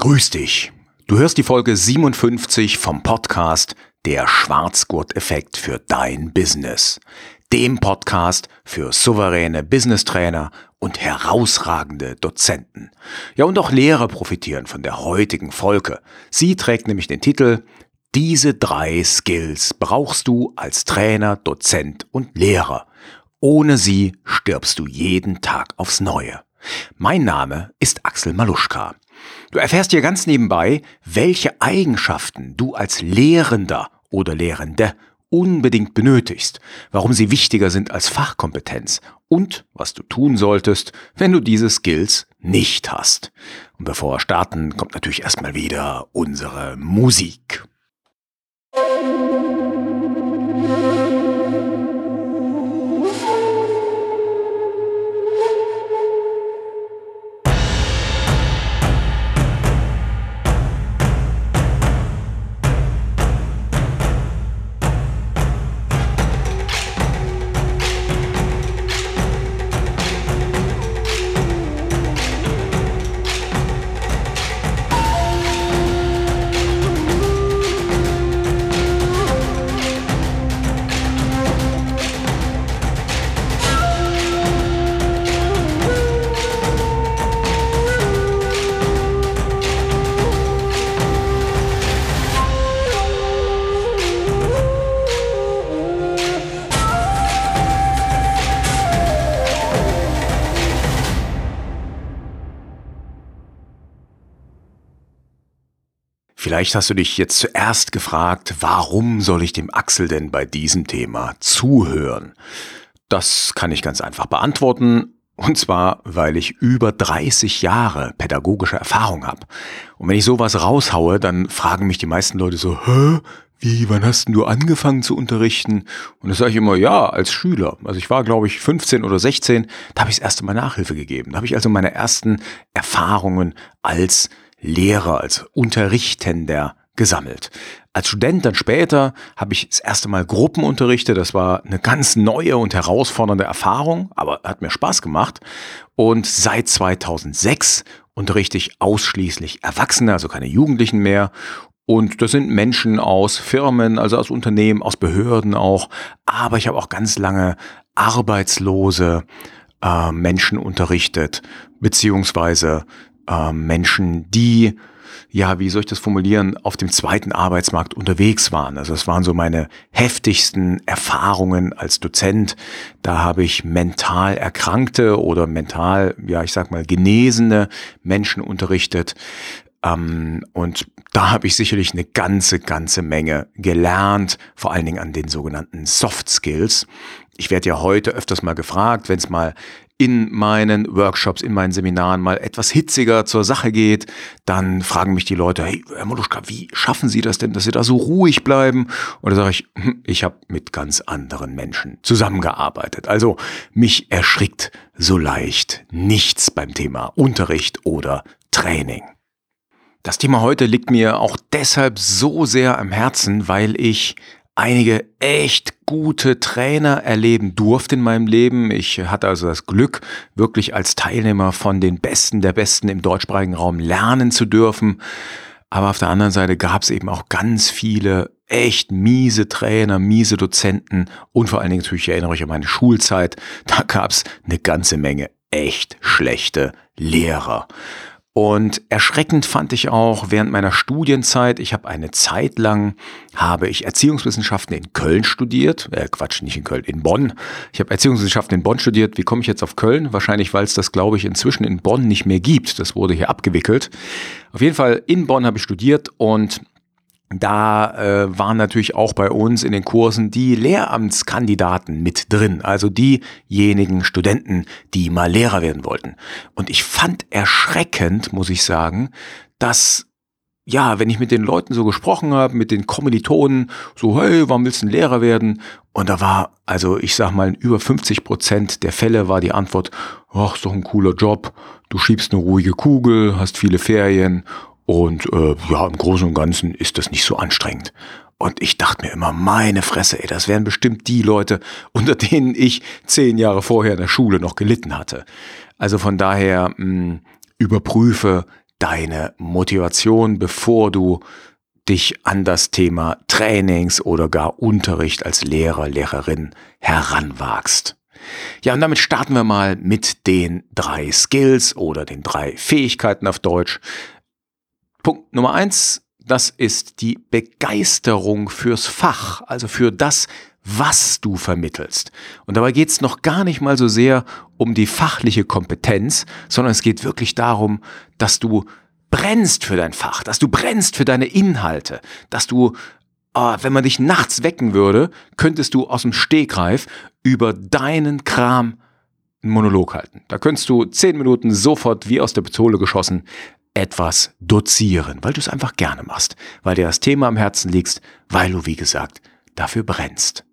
Grüß dich. Du hörst die Folge 57 vom Podcast Der Schwarzgurt-Effekt für dein Business. Dem Podcast für souveräne Business-Trainer und herausragende Dozenten. Ja, und auch Lehrer profitieren von der heutigen Folge. Sie trägt nämlich den Titel Diese drei Skills brauchst du als Trainer, Dozent und Lehrer. Ohne sie stirbst du jeden Tag aufs Neue. Mein Name ist Axel Maluschka. Du erfährst hier ganz nebenbei, welche Eigenschaften du als Lehrender oder Lehrende unbedingt benötigst, warum sie wichtiger sind als Fachkompetenz und was du tun solltest, wenn du diese Skills nicht hast. Und bevor wir starten, kommt natürlich erstmal wieder unsere Musik. Vielleicht hast du dich jetzt zuerst gefragt, warum soll ich dem Axel denn bei diesem Thema zuhören? Das kann ich ganz einfach beantworten. Und zwar, weil ich über 30 Jahre pädagogische Erfahrung habe. Und wenn ich sowas raushaue, dann fragen mich die meisten Leute so, hä? Wie, wann hast denn du angefangen zu unterrichten? Und das sage ich immer, ja, als Schüler. Also ich war, glaube ich, 15 oder 16, da habe ich das erste Mal Nachhilfe gegeben. Da habe ich also meine ersten Erfahrungen als Lehrer, als Unterrichtender gesammelt. Als Student dann später habe ich das erste Mal Gruppen unterrichtet. Das war eine ganz neue und herausfordernde Erfahrung, aber hat mir Spaß gemacht. Und seit 2006 unterrichte ich ausschließlich Erwachsene, also keine Jugendlichen mehr. Und das sind Menschen aus Firmen, also aus Unternehmen, aus Behörden auch. Aber ich habe auch ganz lange arbeitslose äh, Menschen unterrichtet, beziehungsweise äh, Menschen, die, ja, wie soll ich das formulieren, auf dem zweiten Arbeitsmarkt unterwegs waren. Also es waren so meine heftigsten Erfahrungen als Dozent. Da habe ich mental erkrankte oder mental, ja, ich sag mal, genesene Menschen unterrichtet. Ähm, und da habe ich sicherlich eine ganze, ganze Menge gelernt, vor allen Dingen an den sogenannten Soft Skills. Ich werde ja heute öfters mal gefragt, wenn es mal in meinen Workshops, in meinen Seminaren mal etwas hitziger zur Sache geht, dann fragen mich die Leute, hey, Herr Moluschka, wie schaffen Sie das denn, dass Sie da so ruhig bleiben? Und da sage ich, hm, ich habe mit ganz anderen Menschen zusammengearbeitet. Also mich erschrickt so leicht nichts beim Thema Unterricht oder Training. Das Thema heute liegt mir auch deshalb so sehr am Herzen, weil ich einige echt gute Trainer erleben durfte in meinem Leben. Ich hatte also das Glück, wirklich als Teilnehmer von den Besten der Besten im deutschsprachigen Raum lernen zu dürfen. Aber auf der anderen Seite gab es eben auch ganz viele echt miese Trainer, miese Dozenten und vor allen Dingen natürlich, ich erinnere euch an meine Schulzeit, da gab es eine ganze Menge echt schlechte Lehrer. Und erschreckend fand ich auch während meiner Studienzeit, ich habe eine Zeit lang, habe ich Erziehungswissenschaften in Köln studiert, äh Quatsch, nicht in Köln, in Bonn. Ich habe Erziehungswissenschaften in Bonn studiert. Wie komme ich jetzt auf Köln? Wahrscheinlich, weil es das, glaube ich, inzwischen in Bonn nicht mehr gibt. Das wurde hier abgewickelt. Auf jeden Fall in Bonn habe ich studiert und da äh, waren natürlich auch bei uns in den Kursen die Lehramtskandidaten mit drin, also diejenigen Studenten, die mal Lehrer werden wollten. Und ich fand erschreckend, muss ich sagen, dass ja, wenn ich mit den Leuten so gesprochen habe, mit den Kommilitonen, so, hey, warum willst du ein Lehrer werden? Und da war, also ich sag mal, in über 50 Prozent der Fälle war die Antwort, ach, ist doch ein cooler Job, du schiebst eine ruhige Kugel, hast viele Ferien und äh, ja, im Großen und Ganzen ist das nicht so anstrengend. Und ich dachte mir immer, meine Fresse, ey, das wären bestimmt die Leute, unter denen ich zehn Jahre vorher in der Schule noch gelitten hatte. Also von daher mh, hm, überprüfe deine Motivation, bevor du dich an das Thema Trainings oder gar Unterricht als Lehrer, Lehrerin heranwagst. Ja, und damit starten wir mal mit den drei Skills oder den drei Fähigkeiten auf Deutsch. Punkt Nummer eins, das ist die Begeisterung fürs Fach, also für das, was du vermittelst. Und dabei geht es noch gar nicht mal so sehr um die fachliche Kompetenz, sondern es geht wirklich darum, dass du brennst für dein Fach, dass du brennst für deine Inhalte, dass du, oh, wenn man dich nachts wecken würde, könntest du aus dem Stegreif über deinen Kram einen Monolog halten. Da könntest du zehn Minuten sofort wie aus der Pistole geschossen etwas dozieren, weil du es einfach gerne machst, weil dir das Thema am Herzen liegt, weil du, wie gesagt, dafür brennst.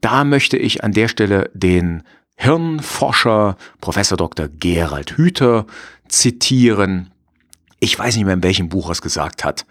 Da möchte ich an der Stelle den Hirnforscher Professor Dr. Gerald Hüther zitieren. Ich weiß nicht mehr, in welchem Buch er es gesagt hat.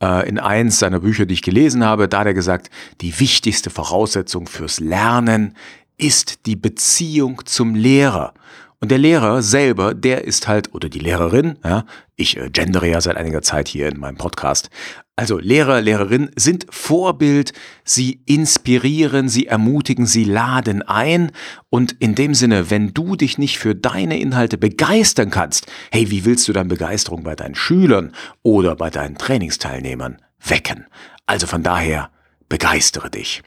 Äh, in eins seiner Bücher, die ich gelesen habe, da hat er gesagt, die wichtigste Voraussetzung fürs Lernen ist die Beziehung zum Lehrer. Und der Lehrer selber, der ist halt, oder die Lehrerin, ja, ich äh, gendere ja seit einiger Zeit hier in meinem Podcast. Also Lehrer, Lehrerin sind Vorbild, sie inspirieren, sie ermutigen, sie laden ein. Und in dem Sinne, wenn du dich nicht für deine Inhalte begeistern kannst, hey, wie willst du dann Begeisterung bei deinen Schülern oder bei deinen Trainingsteilnehmern wecken? Also von daher, begeistere dich.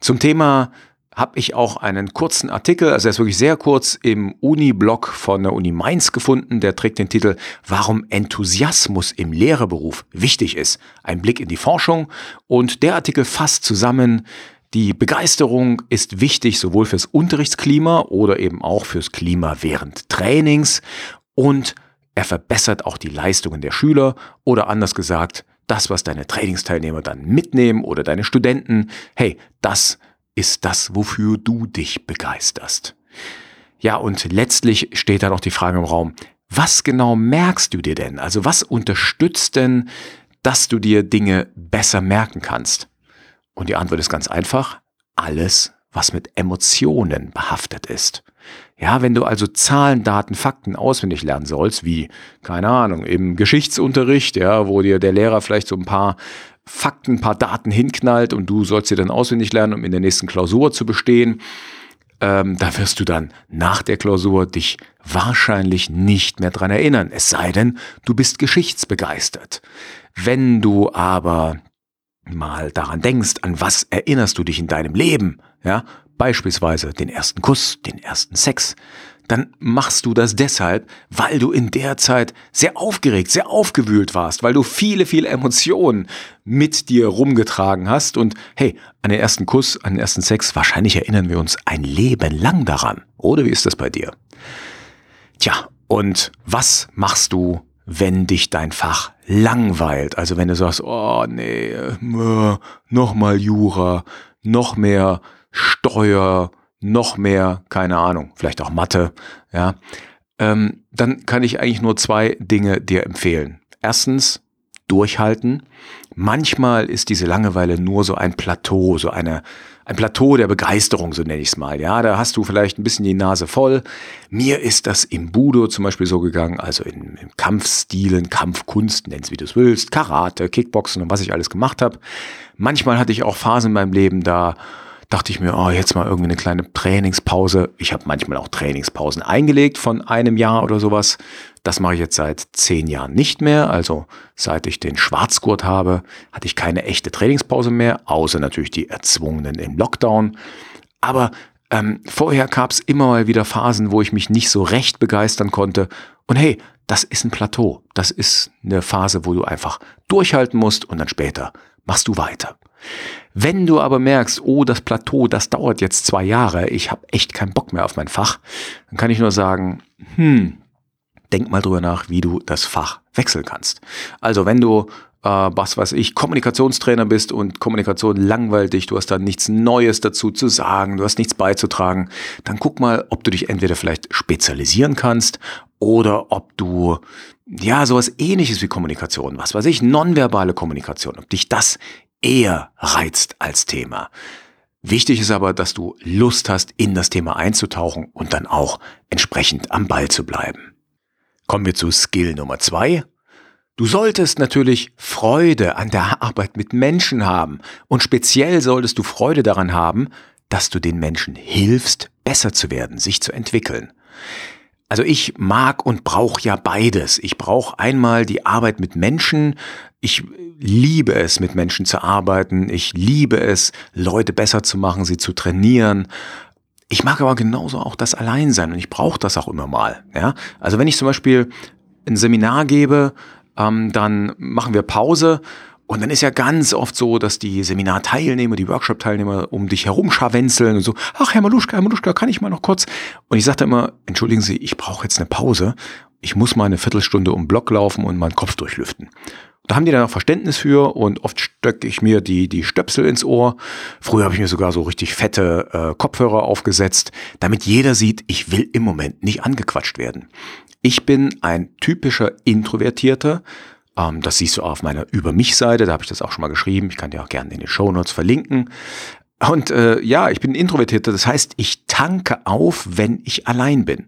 Zum Thema habe ich auch einen kurzen Artikel, also er ist wirklich sehr kurz, im Uni-Blog von der Uni Mainz gefunden. Der trägt den Titel Warum Enthusiasmus im Lehrerberuf wichtig ist. Ein Blick in die Forschung. Und der Artikel fasst zusammen, die Begeisterung ist wichtig sowohl fürs Unterrichtsklima oder eben auch fürs Klima während Trainings. Und er verbessert auch die Leistungen der Schüler oder anders gesagt, das, was deine Trainingsteilnehmer dann mitnehmen oder deine Studenten, hey, das ist das, wofür du dich begeisterst. Ja, und letztlich steht da noch die Frage im Raum, was genau merkst du dir denn? Also was unterstützt denn, dass du dir Dinge besser merken kannst? Und die Antwort ist ganz einfach, alles, was mit Emotionen behaftet ist. Ja, wenn du also Zahlen, Daten, Fakten auswendig lernen sollst, wie, keine Ahnung, im Geschichtsunterricht, ja, wo dir der Lehrer vielleicht so ein paar Fakten, ein paar Daten hinknallt und du sollst sie dann auswendig lernen, um in der nächsten Klausur zu bestehen, ähm, da wirst du dann nach der Klausur dich wahrscheinlich nicht mehr dran erinnern. Es sei denn, du bist geschichtsbegeistert. Wenn du aber mal daran denkst, an was erinnerst du dich in deinem Leben, ja, beispielsweise den ersten Kuss, den ersten Sex, dann machst du das deshalb, weil du in der Zeit sehr aufgeregt, sehr aufgewühlt warst, weil du viele, viele Emotionen mit dir rumgetragen hast und hey, an den ersten Kuss, an den ersten Sex, wahrscheinlich erinnern wir uns ein Leben lang daran. Oder wie ist das bei dir? Tja, und was machst du, wenn dich dein Fach langweilt? Also wenn du sagst, oh nee, äh, noch mal Jura, noch mehr Steuer, noch mehr, keine Ahnung, vielleicht auch Mathe, ja, ähm, dann kann ich eigentlich nur zwei Dinge dir empfehlen. Erstens, durchhalten. Manchmal ist diese Langeweile nur so ein Plateau, so eine, ein Plateau der Begeisterung, so nenne ich es mal. Ja, da hast du vielleicht ein bisschen die Nase voll. Mir ist das im Budo zum Beispiel so gegangen, also in, in Kampfstilen, Kampfkunst, nenn's wie du es willst, Karate, Kickboxen und was ich alles gemacht habe. Manchmal hatte ich auch Phasen in meinem Leben, da dachte ich mir, oh, jetzt mal irgendwie eine kleine Trainingspause. Ich habe manchmal auch Trainingspausen eingelegt von einem Jahr oder sowas. Das mache ich jetzt seit zehn Jahren nicht mehr. Also seit ich den Schwarzgurt habe, hatte ich keine echte Trainingspause mehr, außer natürlich die erzwungenen im Lockdown. Aber ähm, vorher gab es immer mal wieder Phasen, wo ich mich nicht so recht begeistern konnte. Und hey, das ist ein Plateau. Das ist eine Phase, wo du einfach durchhalten musst und dann später machst du weiter. Wenn du aber merkst, oh, das Plateau, das dauert jetzt zwei Jahre, ich habe echt keinen Bock mehr auf mein Fach, dann kann ich nur sagen, hm, denk mal drüber nach, wie du das Fach wechseln kannst. Also wenn du äh, was weiß ich, Kommunikationstrainer bist und Kommunikation langweilt dich, du hast da nichts Neues dazu zu sagen, du hast nichts beizutragen, dann guck mal, ob du dich entweder vielleicht spezialisieren kannst oder ob du ja sowas ähnliches wie Kommunikation, was weiß ich, nonverbale Kommunikation, ob dich das eher reizt als Thema. Wichtig ist aber, dass du Lust hast, in das Thema einzutauchen und dann auch entsprechend am Ball zu bleiben. Kommen wir zu Skill Nummer zwei. Du solltest natürlich Freude an der Arbeit mit Menschen haben und speziell solltest du Freude daran haben, dass du den Menschen hilfst, besser zu werden, sich zu entwickeln. Also ich mag und brauche ja beides. Ich brauche einmal die Arbeit mit Menschen. Ich liebe es, mit Menschen zu arbeiten. Ich liebe es, Leute besser zu machen, sie zu trainieren. Ich mag aber genauso auch das Alleinsein und ich brauche das auch immer mal. Ja? Also wenn ich zum Beispiel ein Seminar gebe, ähm, dann machen wir Pause und dann ist ja ganz oft so, dass die Seminarteilnehmer, die Workshop-Teilnehmer um dich herum scharwenzeln und so, ach Herr Maluschka, Herr Maluschka, kann ich mal noch kurz? Und ich sagte immer, entschuldigen Sie, ich brauche jetzt eine Pause. Ich muss mal eine Viertelstunde um Block laufen und meinen Kopf durchlüften. Da haben die dann auch Verständnis für und oft stöcke ich mir die, die Stöpsel ins Ohr. Früher habe ich mir sogar so richtig fette äh, Kopfhörer aufgesetzt, damit jeder sieht, ich will im Moment nicht angequatscht werden. Ich bin ein typischer Introvertierter. Ähm, das siehst du auf meiner Über mich-Seite, da habe ich das auch schon mal geschrieben. Ich kann dir auch gerne in den Show Notes verlinken. Und äh, ja, ich bin Introvertierter, das heißt, ich tanke auf, wenn ich allein bin.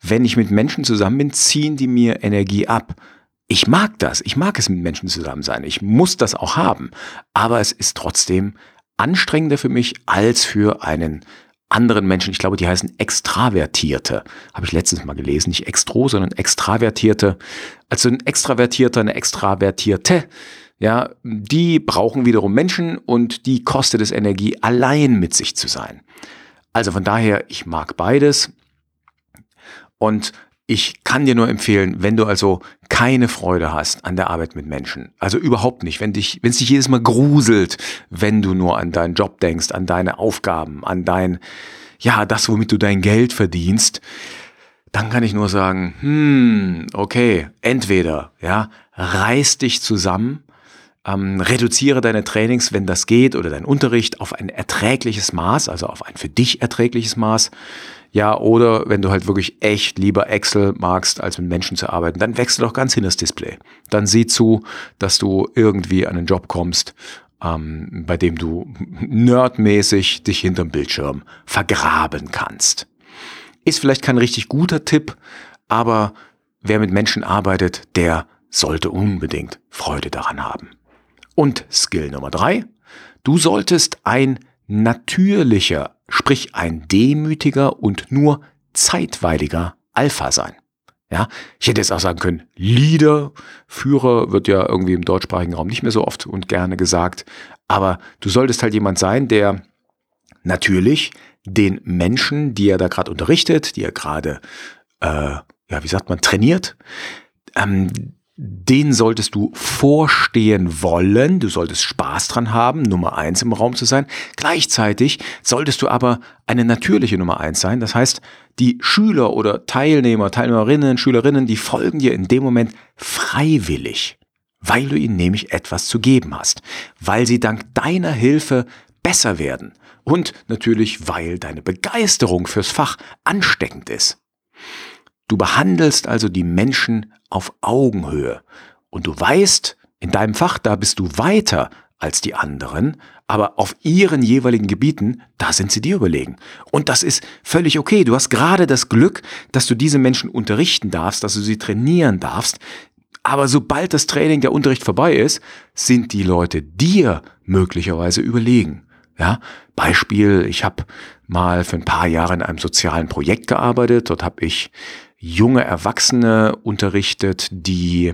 Wenn ich mit Menschen zusammen bin, ziehen die mir Energie ab. Ich mag das, ich mag es mit Menschen zusammen sein. Ich muss das auch haben. Aber es ist trotzdem anstrengender für mich als für einen anderen Menschen, ich glaube, die heißen Extravertierte, habe ich letztens mal gelesen, nicht Extro, sondern Extravertierte. Also ein Extravertierter, eine Extravertierte, ja, die brauchen wiederum Menschen und die kostet es Energie, allein mit sich zu sein. Also von daher, ich mag beides. Und ich kann dir nur empfehlen, wenn du also keine Freude hast an der Arbeit mit Menschen, also überhaupt nicht, wenn dich, wenn es dich jedes Mal gruselt, wenn du nur an deinen Job denkst, an deine Aufgaben, an dein, ja, das, womit du dein Geld verdienst, dann kann ich nur sagen, hm, okay, entweder, ja, reiß dich zusammen, ähm, reduziere deine Trainings, wenn das geht, oder dein Unterricht auf ein erträgliches Maß, also auf ein für dich erträgliches Maß. Ja, oder wenn du halt wirklich echt lieber Excel magst, als mit Menschen zu arbeiten, dann wechsel doch ganz hin das Display. Dann sieh zu, dass du irgendwie an einen Job kommst, ähm, bei dem du nerdmäßig dich hinterm Bildschirm vergraben kannst. Ist vielleicht kein richtig guter Tipp, aber wer mit Menschen arbeitet, der sollte unbedingt Freude daran haben. Und Skill Nummer drei, du solltest ein natürlicher, sprich ein demütiger und nur zeitweiliger Alpha sein. Ja, ich hätte jetzt auch sagen können, Leader, Führer wird ja irgendwie im deutschsprachigen Raum nicht mehr so oft und gerne gesagt, aber du solltest halt jemand sein, der natürlich den Menschen, die er da gerade unterrichtet, die er gerade, äh, ja, wie sagt man, trainiert, ähm, den solltest du vorstehen wollen, du solltest Spaß dran haben, Nummer eins im Raum zu sein. Gleichzeitig solltest du aber eine natürliche Nummer eins sein. Das heißt, die Schüler oder Teilnehmer, Teilnehmerinnen, Schülerinnen, die folgen dir in dem Moment freiwillig, weil du ihnen nämlich etwas zu geben hast, weil sie dank deiner Hilfe besser werden und natürlich, weil deine Begeisterung fürs Fach ansteckend ist. Du behandelst also die Menschen auf Augenhöhe. Und du weißt, in deinem Fach, da bist du weiter als die anderen, aber auf ihren jeweiligen Gebieten, da sind sie dir überlegen. Und das ist völlig okay. Du hast gerade das Glück, dass du diese Menschen unterrichten darfst, dass du sie trainieren darfst. Aber sobald das Training, der Unterricht vorbei ist, sind die Leute dir möglicherweise überlegen. Ja, Beispiel, ich habe mal für ein paar Jahre in einem sozialen Projekt gearbeitet. Dort habe ich junge Erwachsene unterrichtet, die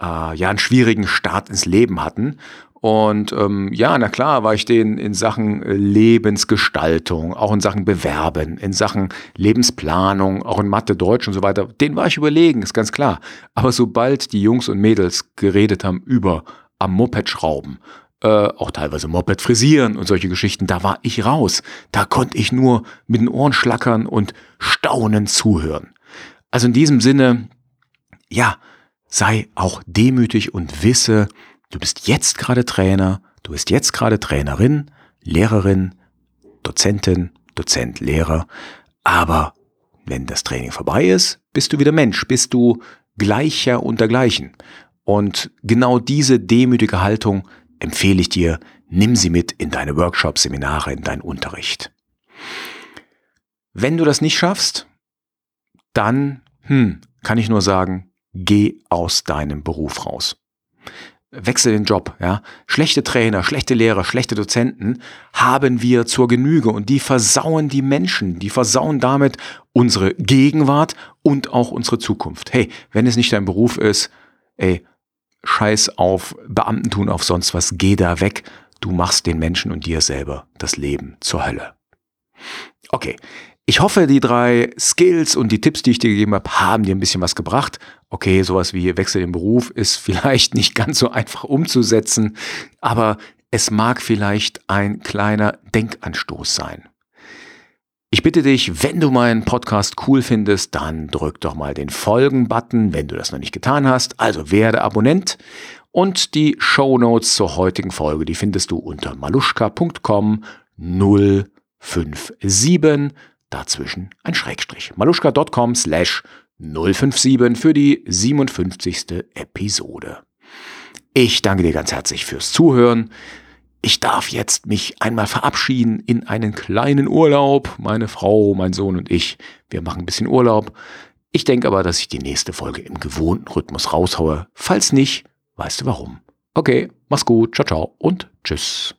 äh, ja einen schwierigen Start ins Leben hatten. Und ähm, ja, na klar, war ich denen in Sachen Lebensgestaltung, auch in Sachen Bewerben, in Sachen Lebensplanung, auch in Mathe, Deutsch und so weiter, denen war ich überlegen, ist ganz klar. Aber sobald die Jungs und Mädels geredet haben über am Moped schrauben, äh, auch teilweise Moped frisieren und solche Geschichten, da war ich raus. Da konnte ich nur mit den Ohren schlackern und staunen zuhören. Also in diesem Sinne, ja, sei auch demütig und wisse, du bist jetzt gerade Trainer, du bist jetzt gerade Trainerin, Lehrerin, Dozentin, Dozent, Lehrer, aber wenn das Training vorbei ist, bist du wieder Mensch, bist du gleicher untergleichen. Und genau diese demütige Haltung empfehle ich dir, nimm sie mit in deine Workshops, Seminare, in deinen Unterricht. Wenn du das nicht schaffst, dann hm, kann ich nur sagen, Geh aus deinem Beruf raus. Wechsel den Job, ja. Schlechte Trainer, schlechte Lehrer, schlechte Dozenten haben wir zur Genüge und die versauen die Menschen, die versauen damit unsere Gegenwart und auch unsere Zukunft. Hey, wenn es nicht dein Beruf ist, ey, scheiß auf Beamtentum, auf sonst was, geh da weg. Du machst den Menschen und dir selber das Leben zur Hölle. Okay, ich hoffe, die drei Skills und die Tipps, die ich dir gegeben habe, haben dir ein bisschen was gebracht. Okay, sowas wie Wechsel den Beruf ist vielleicht nicht ganz so einfach umzusetzen, aber es mag vielleicht ein kleiner Denkanstoß sein. Ich bitte dich, wenn du meinen Podcast cool findest, dann drück doch mal den Folgen-Button, wenn du das noch nicht getan hast. Also werde Abonnent. Und die Show Notes zur heutigen Folge, die findest du unter maluschka.com 057 dazwischen ein Schrägstrich. maluschka.com slash 057 für die 57. Episode. Ich danke dir ganz herzlich fürs Zuhören. Ich darf jetzt mich einmal verabschieden in einen kleinen Urlaub. Meine Frau, mein Sohn und ich, wir machen ein bisschen Urlaub. Ich denke aber, dass ich die nächste Folge im gewohnten Rhythmus raushaue. Falls nicht, weißt du warum. Okay, mach's gut, ciao, ciao und tschüss.